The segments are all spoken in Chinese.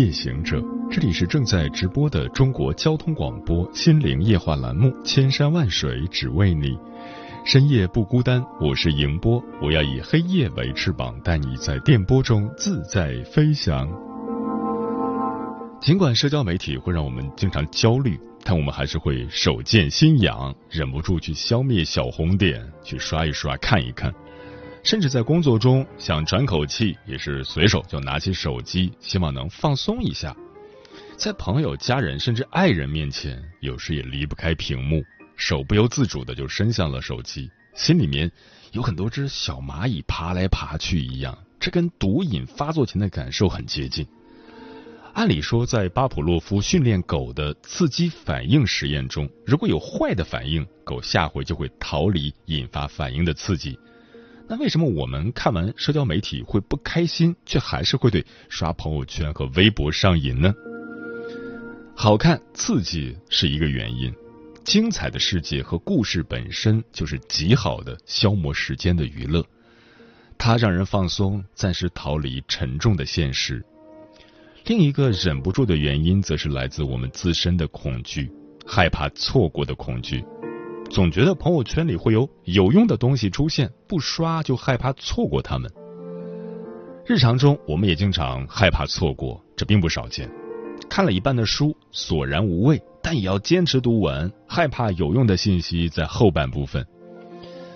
夜行者，这里是正在直播的中国交通广播心灵夜话栏目《千山万水只为你》，深夜不孤单，我是迎波，我要以黑夜为翅膀，带你在电波中自在飞翔。尽管社交媒体会让我们经常焦虑，但我们还是会手贱心痒，忍不住去消灭小红点，去刷一刷看一看。甚至在工作中想喘口气，也是随手就拿起手机，希望能放松一下。在朋友、家人甚至爱人面前，有时也离不开屏幕，手不由自主的就伸向了手机，心里面有很多只小蚂蚁爬来爬去一样，这跟毒瘾发作前的感受很接近。按理说，在巴甫洛夫训练狗的刺激反应实验中，如果有坏的反应，狗下回就会逃离引发反应的刺激。那为什么我们看完社交媒体会不开心，却还是会对刷朋友圈和微博上瘾呢？好看、刺激是一个原因，精彩的世界和故事本身就是极好的消磨时间的娱乐，它让人放松，暂时逃离沉重的现实。另一个忍不住的原因，则是来自我们自身的恐惧，害怕错过的恐惧。总觉得朋友圈里会有有用的东西出现，不刷就害怕错过他们。日常中，我们也经常害怕错过，这并不少见。看了一半的书，索然无味，但也要坚持读完，害怕有用的信息在后半部分。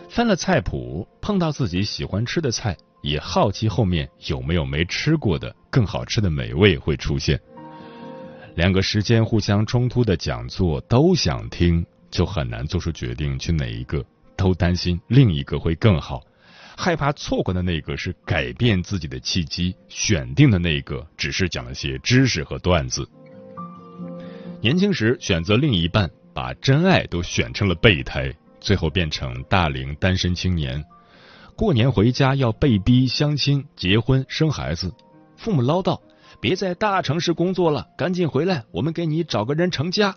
翻了菜谱，碰到自己喜欢吃的菜，也好奇后面有没有没吃过的更好吃的美味会出现。两个时间互相冲突的讲座都想听。就很难做出决定去哪一个，都担心另一个会更好，害怕错过的那个是改变自己的契机，选定的那个只是讲了些知识和段子。年轻时选择另一半，把真爱都选成了备胎，最后变成大龄单身青年。过年回家要被逼相亲、结婚、生孩子，父母唠叨：“别在大城市工作了，赶紧回来，我们给你找个人成家。”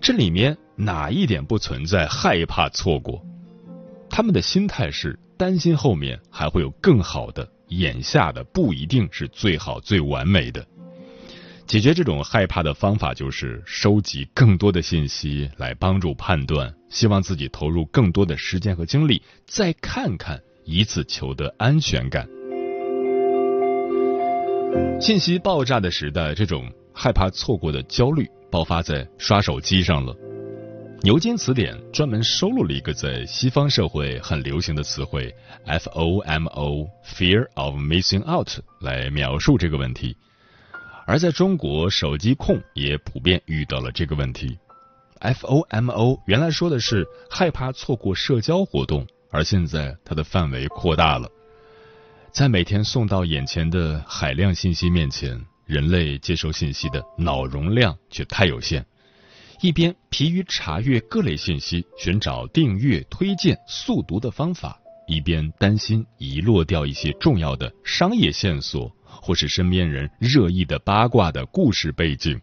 这里面哪一点不存在害怕错过？他们的心态是担心后面还会有更好的，眼下的不一定是最好最完美的。解决这种害怕的方法就是收集更多的信息来帮助判断，希望自己投入更多的时间和精力，再看看，以此求得安全感。信息爆炸的时代，这种害怕错过的焦虑。爆发在刷手机上了。牛津词典专门收录了一个在西方社会很流行的词汇 “FOMO”（Fear of Missing Out） 来描述这个问题。而在中国，手机控也普遍遇到了这个问题。FOMO 原来说的是害怕错过社交活动，而现在它的范围扩大了，在每天送到眼前的海量信息面前。人类接收信息的脑容量却太有限，一边疲于查阅各类信息，寻找订阅、推荐、速读的方法，一边担心遗落掉一些重要的商业线索，或是身边人热议的八卦的故事背景。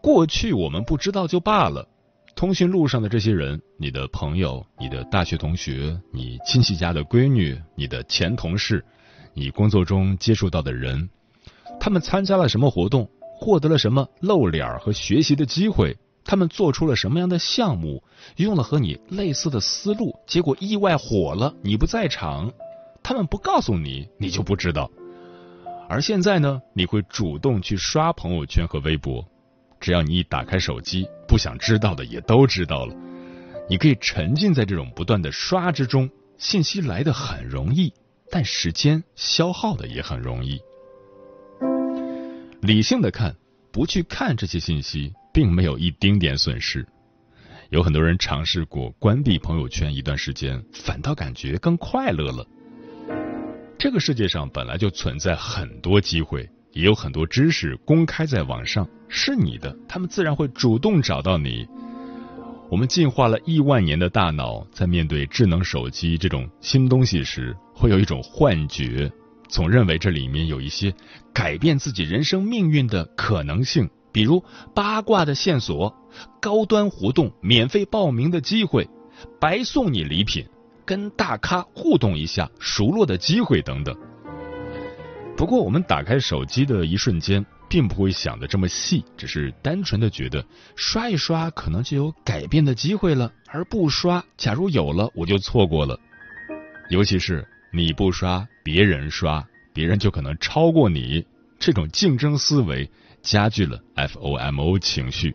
过去我们不知道就罢了，通讯录上的这些人，你的朋友、你的大学同学、你亲戚家的闺女、你的前同事、你工作中接触到的人。他们参加了什么活动，获得了什么露脸和学习的机会？他们做出了什么样的项目，用了和你类似的思路，结果意外火了，你不在场，他们不告诉你，你就不知道。而现在呢，你会主动去刷朋友圈和微博，只要你一打开手机，不想知道的也都知道了。你可以沉浸在这种不断的刷之中，信息来的很容易，但时间消耗的也很容易。理性的看，不去看这些信息，并没有一丁点损失。有很多人尝试过关闭朋友圈一段时间，反倒感觉更快乐了。这个世界上本来就存在很多机会，也有很多知识公开在网上，是你的，他们自然会主动找到你。我们进化了亿万年的大脑，在面对智能手机这种新东西时，会有一种幻觉，总认为这里面有一些改变自己人生命运的可能性，比如八卦的线索、高端活动、免费报名的机会、白送你礼品、跟大咖互动一下熟络的机会等等。不过，我们打开手机的一瞬间。并不会想的这么细，只是单纯的觉得刷一刷可能就有改变的机会了，而不刷，假如有了我就错过了。尤其是你不刷，别人刷，别人就可能超过你，这种竞争思维加剧了 FOMO 情绪。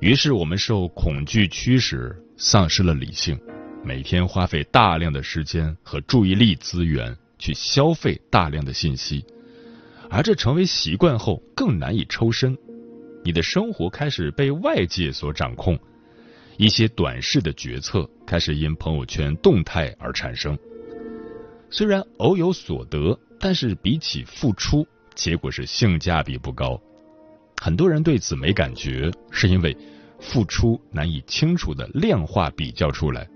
于是我们受恐惧驱使，丧失了理性，每天花费大量的时间和注意力资源去消费大量的信息。而这成为习惯后，更难以抽身。你的生活开始被外界所掌控，一些短视的决策开始因朋友圈动态而产生。虽然偶有所得，但是比起付出，结果是性价比不高。很多人对此没感觉，是因为付出难以清楚的量化比较出来，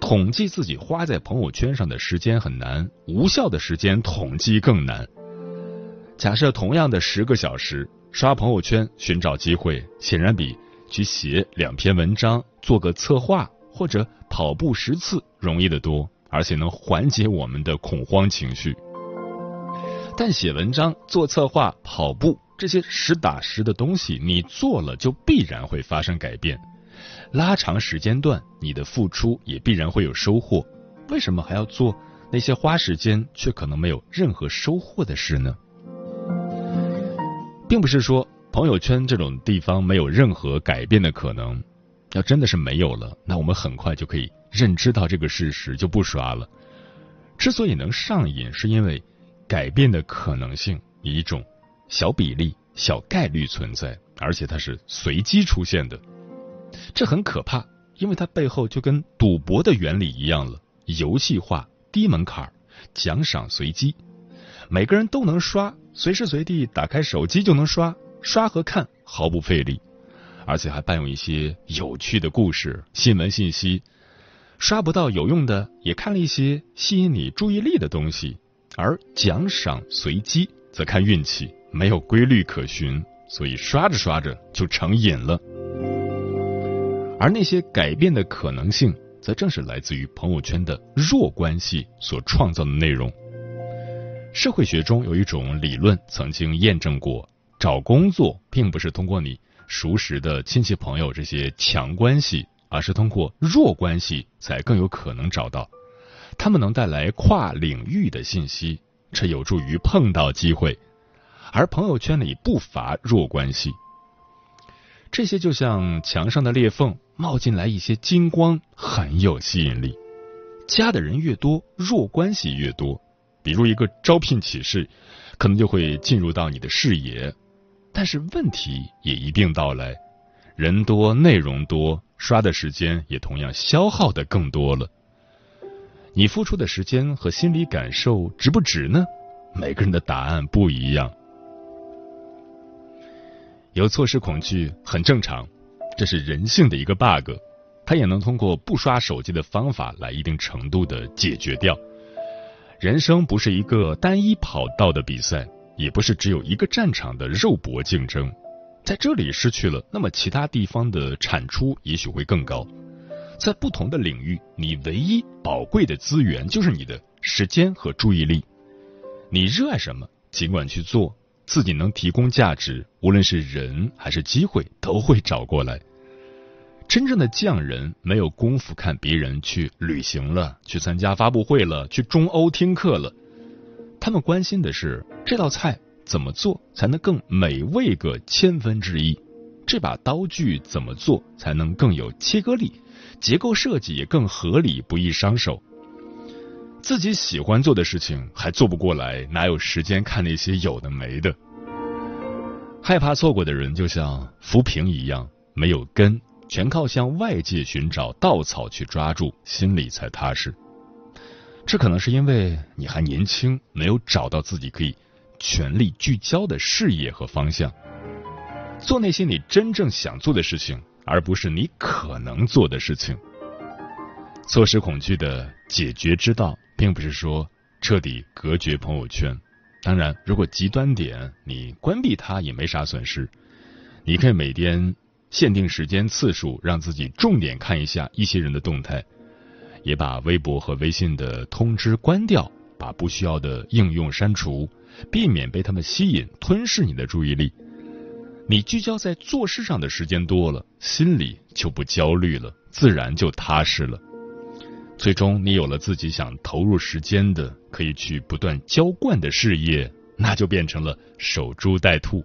统计自己花在朋友圈上的时间很难，无效的时间统计更难。假设同样的十个小时刷朋友圈寻找机会，显然比去写两篇文章、做个策划或者跑步十次容易得多，而且能缓解我们的恐慌情绪。但写文章、做策划、跑步这些实打实的东西，你做了就必然会发生改变。拉长时间段，你的付出也必然会有收获。为什么还要做那些花时间却可能没有任何收获的事呢？并不是说朋友圈这种地方没有任何改变的可能，要真的是没有了，那我们很快就可以认知到这个事实，就不刷了。之所以能上瘾，是因为改变的可能性以一种小比例、小概率存在，而且它是随机出现的。这很可怕，因为它背后就跟赌博的原理一样了，游戏化、低门槛、奖赏随机，每个人都能刷。随时随地打开手机就能刷，刷和看毫不费力，而且还伴有一些有趣的故事、新闻信息。刷不到有用的，也看了一些吸引你注意力的东西。而奖赏随机，则看运气，没有规律可循，所以刷着刷着就成瘾了。而那些改变的可能性，则正是来自于朋友圈的弱关系所创造的内容。社会学中有一种理论曾经验证过，找工作并不是通过你熟识的亲戚朋友这些强关系，而是通过弱关系才更有可能找到。他们能带来跨领域的信息，这有助于碰到机会。而朋友圈里不乏弱关系，这些就像墙上的裂缝，冒进来一些金光，很有吸引力。加的人越多，弱关系越多。比如一个招聘启事，可能就会进入到你的视野，但是问题也一并到来，人多内容多，刷的时间也同样消耗的更多了。你付出的时间和心理感受值不值呢？每个人的答案不一样。有错失恐惧很正常，这是人性的一个 bug，它也能通过不刷手机的方法来一定程度的解决掉。人生不是一个单一跑道的比赛，也不是只有一个战场的肉搏竞争。在这里失去了，那么其他地方的产出也许会更高。在不同的领域，你唯一宝贵的资源就是你的时间和注意力。你热爱什么，尽管去做，自己能提供价值，无论是人还是机会，都会找过来。真正的匠人没有功夫看别人去旅行了，去参加发布会了，去中欧听课了。他们关心的是这道菜怎么做才能更美味个千分之一，这把刀具怎么做才能更有切割力，结构设计也更合理，不易伤手。自己喜欢做的事情还做不过来，哪有时间看那些有的没的？害怕错过的人就像浮萍一样，没有根，全靠向外界寻找稻草去抓住，心里才踏实。这可能是因为你还年轻，没有找到自己可以全力聚焦的事业和方向，做那些你真正想做的事情，而不是你可能做的事情。错失恐惧的解决之道。并不是说彻底隔绝朋友圈，当然，如果极端点，你关闭它也没啥损失。你可以每天限定时间次数，让自己重点看一下一些人的动态，也把微博和微信的通知关掉，把不需要的应用删除，避免被他们吸引吞噬你的注意力。你聚焦在做事上的时间多了，心里就不焦虑了，自然就踏实了。最终，你有了自己想投入时间的、可以去不断浇灌的事业，那就变成了守株待兔，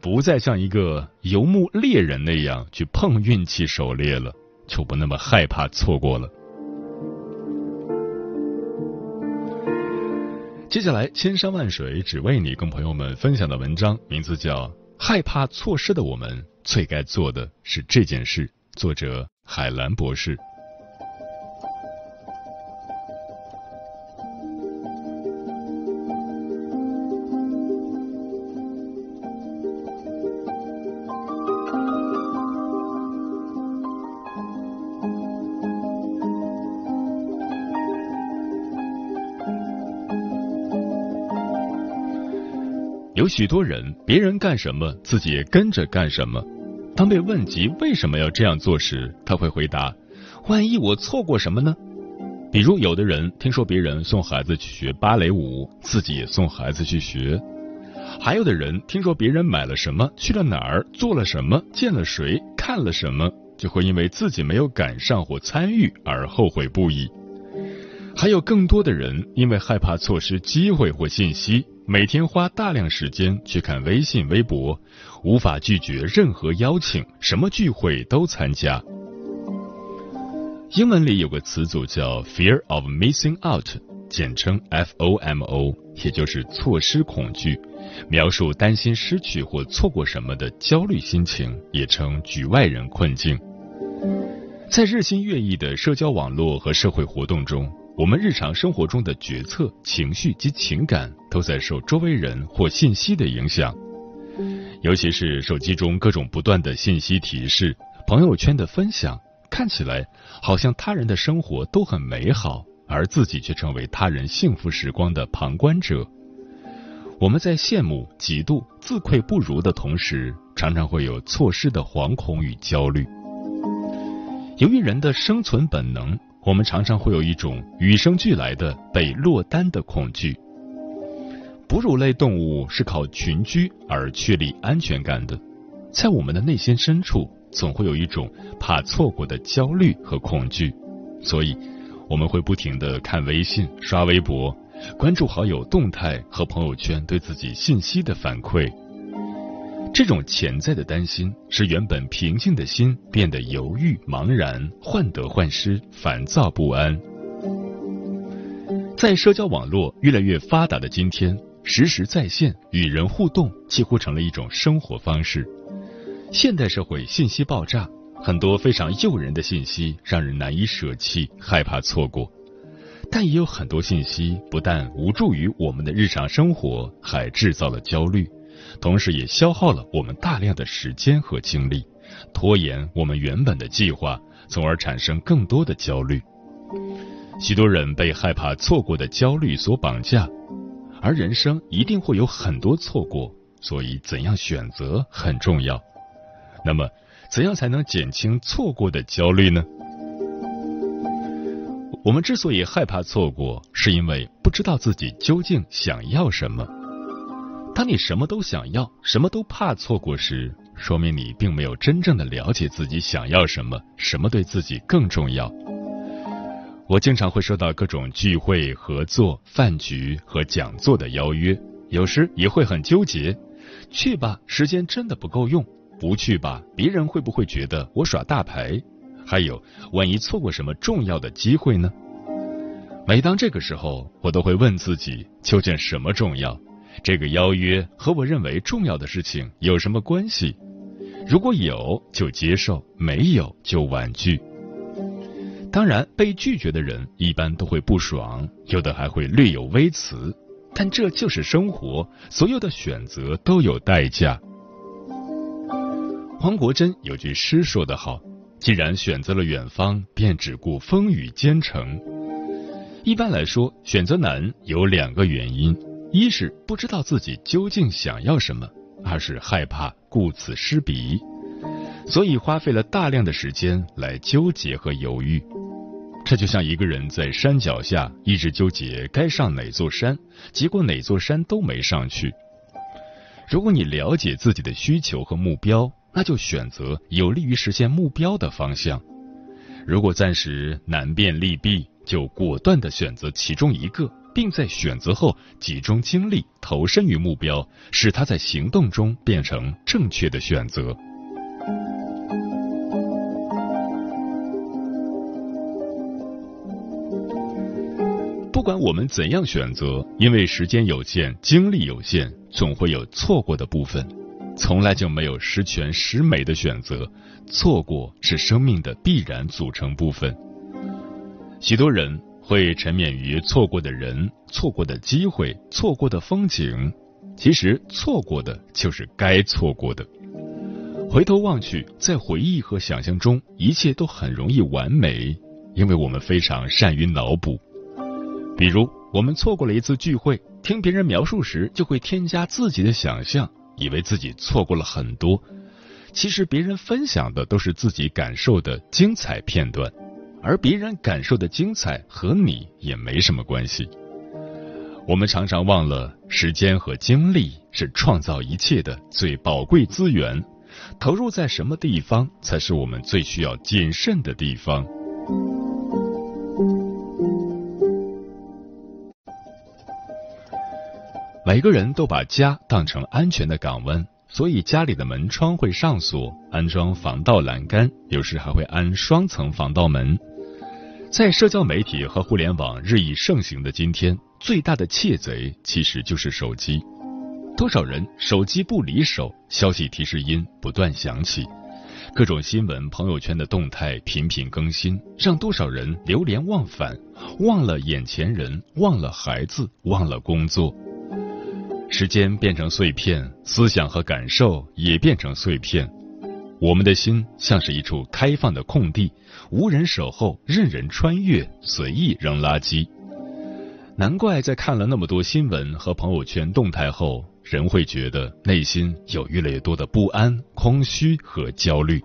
不再像一个游牧猎人那样去碰运气狩猎了，就不那么害怕错过了。接下来，千山万水只为你，跟朋友们分享的文章名字叫《害怕错失的我们最该做的是这件事》，作者海兰博士。许多人，别人干什么，自己也跟着干什么。当被问及为什么要这样做时，他会回答：“万一我错过什么呢？”比如，有的人听说别人送孩子去学芭蕾舞，自己也送孩子去学；还有的人听说别人买了什么，去了哪儿，做了什么，见了谁，看了什么，就会因为自己没有赶上或参与而后悔不已。还有更多的人因为害怕错失机会或信息。每天花大量时间去看微信、微博，无法拒绝任何邀请，什么聚会都参加。英文里有个词组叫 “fear of missing out”，简称 FOMO，也就是错失恐惧，描述担心失去或错过什么的焦虑心情，也称局外人困境。在日新月异的社交网络和社会活动中。我们日常生活中的决策、情绪及情感都在受周围人或信息的影响，尤其是手机中各种不断的信息提示、朋友圈的分享，看起来好像他人的生活都很美好，而自己却成为他人幸福时光的旁观者。我们在羡慕、嫉妒、自愧不如的同时，常常会有错失的惶恐与焦虑。由于人的生存本能。我们常常会有一种与生俱来的被落单的恐惧。哺乳类动物是靠群居而确立安全感的，在我们的内心深处，总会有一种怕错过的焦虑和恐惧，所以我们会不停的看微信、刷微博，关注好友动态和朋友圈对自己信息的反馈。这种潜在的担心，使原本平静的心变得犹豫、茫然、患得患失、烦躁不安。在社交网络越来越发达的今天，实时在线与人互动几乎成了一种生活方式。现代社会信息爆炸，很多非常诱人的信息让人难以舍弃，害怕错过。但也有很多信息不但无助于我们的日常生活，还制造了焦虑。同时，也消耗了我们大量的时间和精力，拖延我们原本的计划，从而产生更多的焦虑。许多人被害怕错过的焦虑所绑架，而人生一定会有很多错过，所以怎样选择很重要。那么，怎样才能减轻错过的焦虑呢？我们之所以害怕错过，是因为不知道自己究竟想要什么。当你什么都想要，什么都怕错过时，说明你并没有真正的了解自己想要什么，什么对自己更重要。我经常会收到各种聚会、合作、饭局和讲座的邀约，有时也会很纠结：去吧，时间真的不够用；不去吧，别人会不会觉得我耍大牌？还有，万一错过什么重要的机会呢？每当这个时候，我都会问自己：究竟什么重要？这个邀约和我认为重要的事情有什么关系？如果有，就接受；没有，就婉拒。当然，被拒绝的人一般都会不爽，有的还会略有微词。但这就是生活，所有的选择都有代价。黄国珍有句诗说得好：“既然选择了远方，便只顾风雨兼程。”一般来说，选择难有两个原因：一是不知道自己究竟想要什么；二是害怕顾此失彼，所以花费了大量的时间来纠结和犹豫。这就像一个人在山脚下一直纠结该上哪座山，结果哪座山都没上去。如果你了解自己的需求和目标，那就选择有利于实现目标的方向。如果暂时难辨利弊，就果断的选择其中一个，并在选择后集中精力投身于目标，使它在行动中变成正确的选择。不管我们怎样选择，因为时间有限、精力有限，总会有错过的部分。从来就没有十全十美的选择，错过是生命的必然组成部分。许多人会沉湎于错过的人、错过的机会、错过的风景，其实错过的就是该错过的。回头望去，在回忆和想象中，一切都很容易完美，因为我们非常善于脑补。比如，我们错过了一次聚会，听别人描述时，就会添加自己的想象，以为自己错过了很多。其实，别人分享的都是自己感受的精彩片段。而别人感受的精彩和你也没什么关系。我们常常忘了，时间和精力是创造一切的最宝贵资源，投入在什么地方才是我们最需要谨慎的地方。每个人都把家当成安全的港湾。所以家里的门窗会上锁，安装防盗栏杆，有时还会安双层防盗门。在社交媒体和互联网日益盛行的今天，最大的窃贼其实就是手机。多少人手机不离手，消息提示音不断响起，各种新闻、朋友圈的动态频频更新，让多少人流连忘返，忘了眼前人，忘了孩子，忘了工作。时间变成碎片，思想和感受也变成碎片。我们的心像是一处开放的空地，无人守候，任人穿越，随意扔垃圾。难怪在看了那么多新闻和朋友圈动态后，人会觉得内心有越来越多的不安、空虚和焦虑。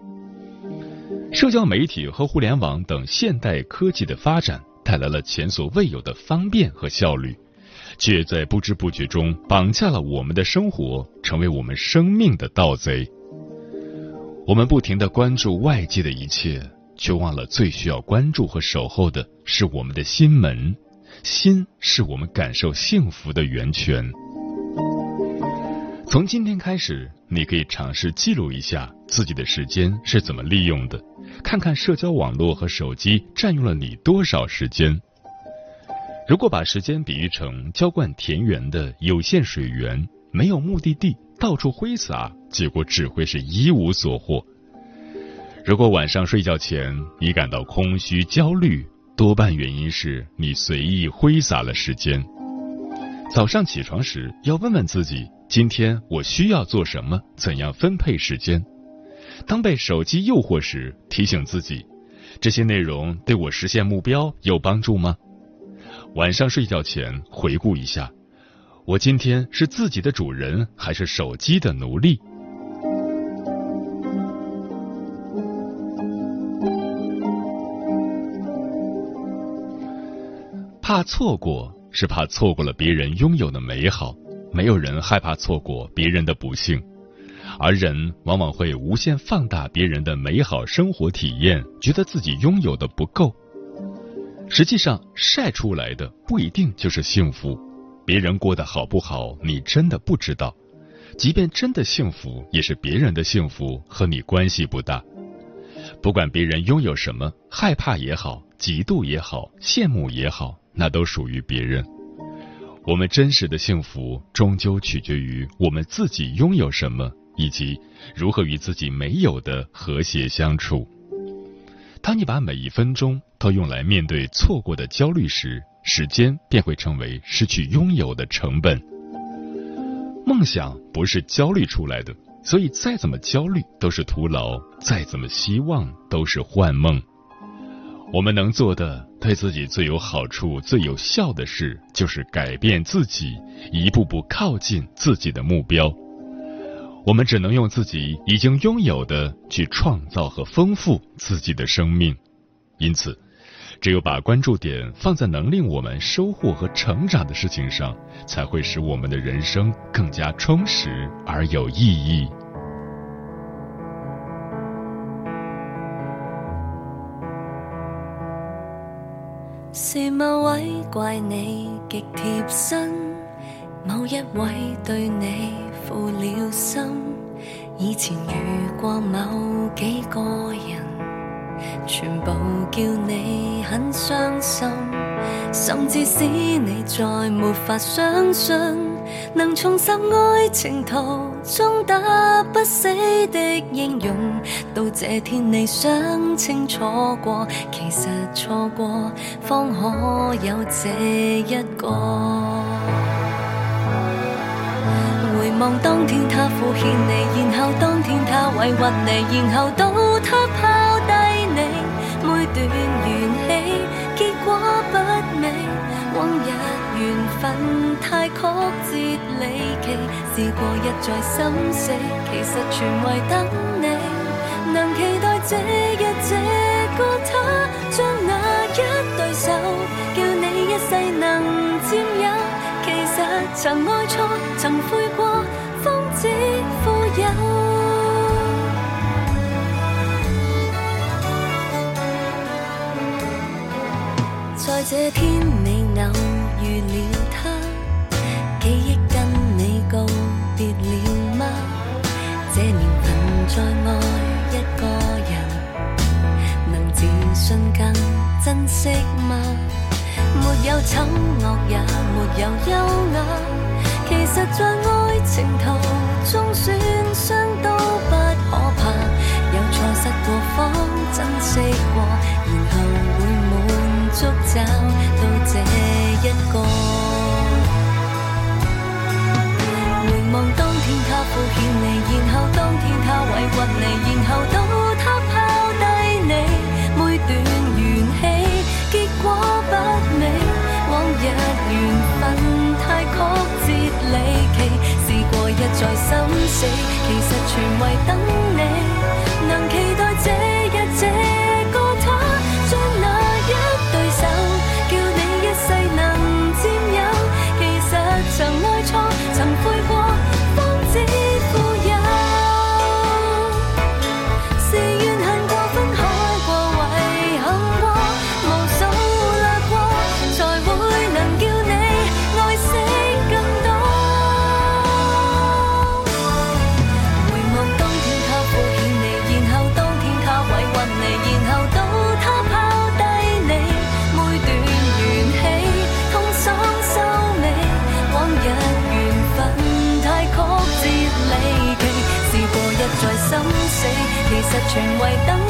社交媒体和互联网等现代科技的发展，带来了前所未有的方便和效率，却在不知不觉中绑架了我们的生活，成为我们生命的盗贼。我们不停的关注外界的一切，却忘了最需要关注和守候的是我们的心门。心是我们感受幸福的源泉。从今天开始，你可以尝试记录一下自己的时间是怎么利用的，看看社交网络和手机占用了你多少时间。如果把时间比喻成浇灌田园的有限水源，没有目的地。到处挥洒，结果只会是一无所获。如果晚上睡觉前你感到空虚、焦虑，多半原因是你随意挥洒了时间。早上起床时，要问问自己：今天我需要做什么？怎样分配时间？当被手机诱惑时，提醒自己：这些内容对我实现目标有帮助吗？晚上睡觉前回顾一下。我今天是自己的主人还是手机的奴隶？怕错过，是怕错过了别人拥有的美好。没有人害怕错过别人的不幸，而人往往会无限放大别人的美好生活体验，觉得自己拥有的不够。实际上，晒出来的不一定就是幸福。别人过得好不好，你真的不知道。即便真的幸福，也是别人的幸福，和你关系不大。不管别人拥有什么，害怕也好，嫉妒也好，羡慕也好，那都属于别人。我们真实的幸福，终究取决于我们自己拥有什么，以及如何与自己没有的和谐相处。当你把每一分钟都用来面对错过的焦虑时，时间便会成为失去拥有的成本。梦想不是焦虑出来的，所以再怎么焦虑都是徒劳，再怎么希望都是幻梦。我们能做的，对自己最有好处、最有效的事，就是改变自己，一步步靠近自己的目标。我们只能用自己已经拥有的去创造和丰富自己的生命，因此，只有把关注点放在能令我们收获和成长的事情上，才会使我们的人生更加充实而有意义。是某位怪你极贴身，某一位对你。负了心，以前遇过某几个人，全部叫你很伤心，甚至使你再没法相信，能重拾爱情途中打不死的英勇。到这天你想清楚过，其实错过，方可有这一个。回望当天他敷衍你，然后当天他委屈你，然后到他抛低你，每段缘起份太曲折离奇，试过一再心死，其实全为等你，能期待这日这个他，将那一对手，叫你一世能占有，其实曾爱错，曾悔过。只富有，在这天你偶了他，记忆跟你告别了吗？这年份再爱一个人，能自信更珍惜吗？没有丑恶也没有优雅，其实在爱情途。中算伤迷惑你，然后到他抛低你，每段缘起结果不美，往日缘分太曲折离奇。试过一再心死，其实全为等全为等